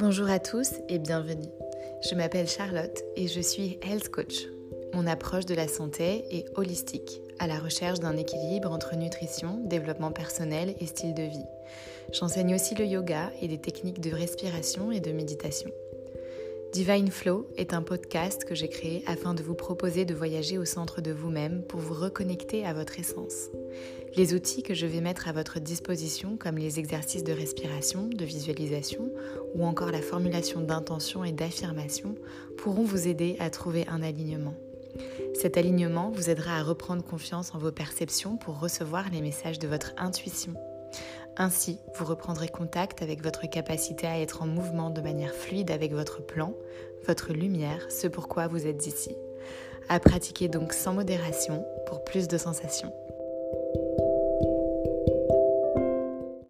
Bonjour à tous et bienvenue. Je m'appelle Charlotte et je suis Health Coach. Mon approche de la santé est holistique, à la recherche d'un équilibre entre nutrition, développement personnel et style de vie. J'enseigne aussi le yoga et des techniques de respiration et de méditation. Divine Flow est un podcast que j'ai créé afin de vous proposer de voyager au centre de vous-même pour vous reconnecter à votre essence. Les outils que je vais mettre à votre disposition, comme les exercices de respiration, de visualisation ou encore la formulation d'intention et d'affirmation, pourront vous aider à trouver un alignement. Cet alignement vous aidera à reprendre confiance en vos perceptions pour recevoir les messages de votre intuition ainsi, vous reprendrez contact avec votre capacité à être en mouvement de manière fluide avec votre plan, votre lumière, ce pourquoi vous êtes ici. À pratiquer donc sans modération pour plus de sensations.